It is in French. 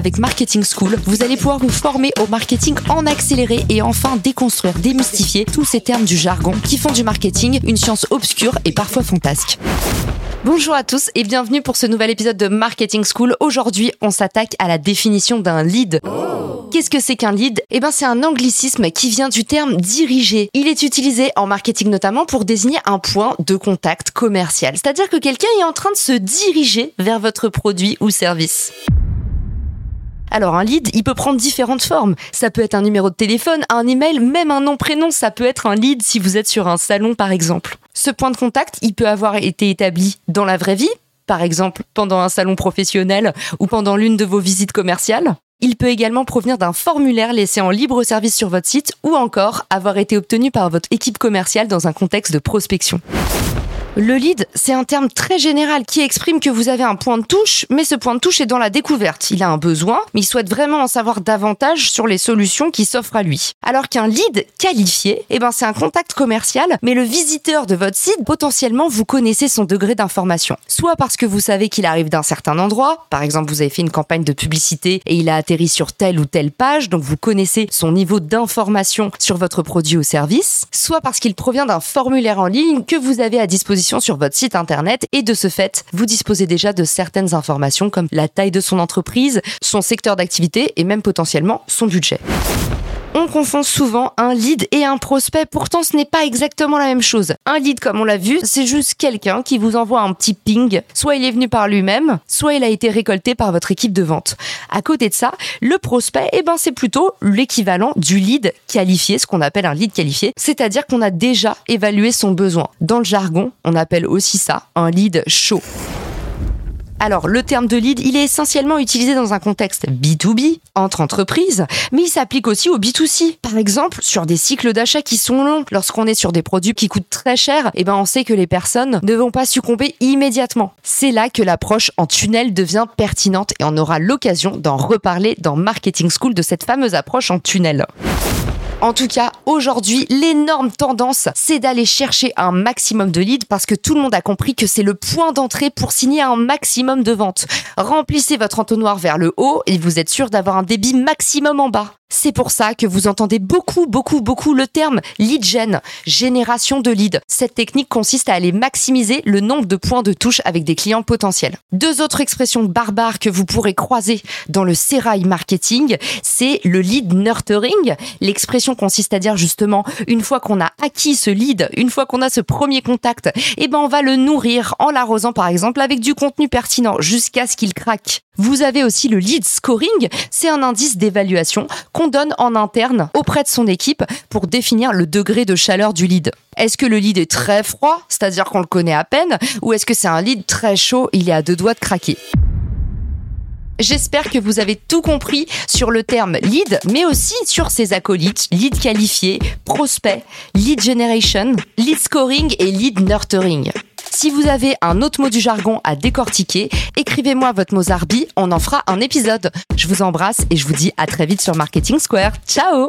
Avec Marketing School, vous allez pouvoir vous former au marketing en accéléré et enfin déconstruire, démystifier tous ces termes du jargon qui font du marketing une science obscure et parfois fantasque. Bonjour à tous et bienvenue pour ce nouvel épisode de Marketing School. Aujourd'hui, on s'attaque à la définition d'un lead. Qu'est-ce que c'est qu'un lead? Eh ben, c'est un anglicisme qui vient du terme diriger. Il est utilisé en marketing notamment pour désigner un point de contact commercial. C'est-à-dire que quelqu'un est en train de se diriger vers votre produit ou service. Alors un lead, il peut prendre différentes formes. Ça peut être un numéro de téléphone, un email, même un nom prénom, ça peut être un lead si vous êtes sur un salon par exemple. Ce point de contact, il peut avoir été établi dans la vraie vie, par exemple pendant un salon professionnel ou pendant l'une de vos visites commerciales. Il peut également provenir d'un formulaire laissé en libre service sur votre site ou encore avoir été obtenu par votre équipe commerciale dans un contexte de prospection. Le lead, c'est un terme très général qui exprime que vous avez un point de touche, mais ce point de touche est dans la découverte. Il a un besoin, mais il souhaite vraiment en savoir davantage sur les solutions qui s'offrent à lui. Alors qu'un lead qualifié, eh ben c'est un contact commercial, mais le visiteur de votre site, potentiellement, vous connaissez son degré d'information. Soit parce que vous savez qu'il arrive d'un certain endroit, par exemple, vous avez fait une campagne de publicité et il a atterri sur telle ou telle page, donc vous connaissez son niveau d'information sur votre produit ou service, soit parce qu'il provient d'un formulaire en ligne que vous avez à disposition sur votre site internet et de ce fait, vous disposez déjà de certaines informations comme la taille de son entreprise, son secteur d'activité et même potentiellement son budget. On confond souvent un lead et un prospect, pourtant ce n'est pas exactement la même chose. Un lead, comme on l'a vu, c'est juste quelqu'un qui vous envoie un petit ping, soit il est venu par lui-même, soit il a été récolté par votre équipe de vente. À côté de ça, le prospect, eh ben, c'est plutôt l'équivalent du lead qualifié, ce qu'on appelle un lead qualifié, c'est-à-dire qu'on a déjà évalué son besoin. Dans le jargon, on appelle aussi ça un lead chaud. Alors, le terme de lead, il est essentiellement utilisé dans un contexte B2B, entre entreprises, mais il s'applique aussi au B2C. Par exemple, sur des cycles d'achat qui sont longs, lorsqu'on est sur des produits qui coûtent très cher, eh ben, on sait que les personnes ne vont pas succomber immédiatement. C'est là que l'approche en tunnel devient pertinente et on aura l'occasion d'en reparler dans Marketing School de cette fameuse approche en tunnel. En tout cas, aujourd'hui, l'énorme tendance, c'est d'aller chercher un maximum de leads parce que tout le monde a compris que c'est le point d'entrée pour signer un maximum de ventes. Remplissez votre entonnoir vers le haut et vous êtes sûr d'avoir un débit maximum en bas. C'est pour ça que vous entendez beaucoup, beaucoup, beaucoup le terme lead gen, génération de leads. Cette technique consiste à aller maximiser le nombre de points de touche avec des clients potentiels. Deux autres expressions barbares que vous pourrez croiser dans le sérail marketing, c'est le lead nurturing. L'expression consiste à dire justement, une fois qu'on a acquis ce lead, une fois qu'on a ce premier contact, eh ben on va le nourrir en l'arrosant par exemple avec du contenu pertinent jusqu'à ce qu'il craque. Vous avez aussi le lead scoring, c'est un indice d'évaluation qu'on donne en interne auprès de son équipe pour définir le degré de chaleur du lead. Est-ce que le lead est très froid, c'est-à-dire qu'on le connaît à peine, ou est-ce que c'est un lead très chaud, il est à deux doigts de craquer? J'espère que vous avez tout compris sur le terme lead, mais aussi sur ses acolytes, lead qualifié, prospect, lead generation, lead scoring et lead nurturing. Si vous avez un autre mot du jargon à décortiquer, écrivez-moi votre mot zarbi, on en fera un épisode. Je vous embrasse et je vous dis à très vite sur Marketing Square. Ciao.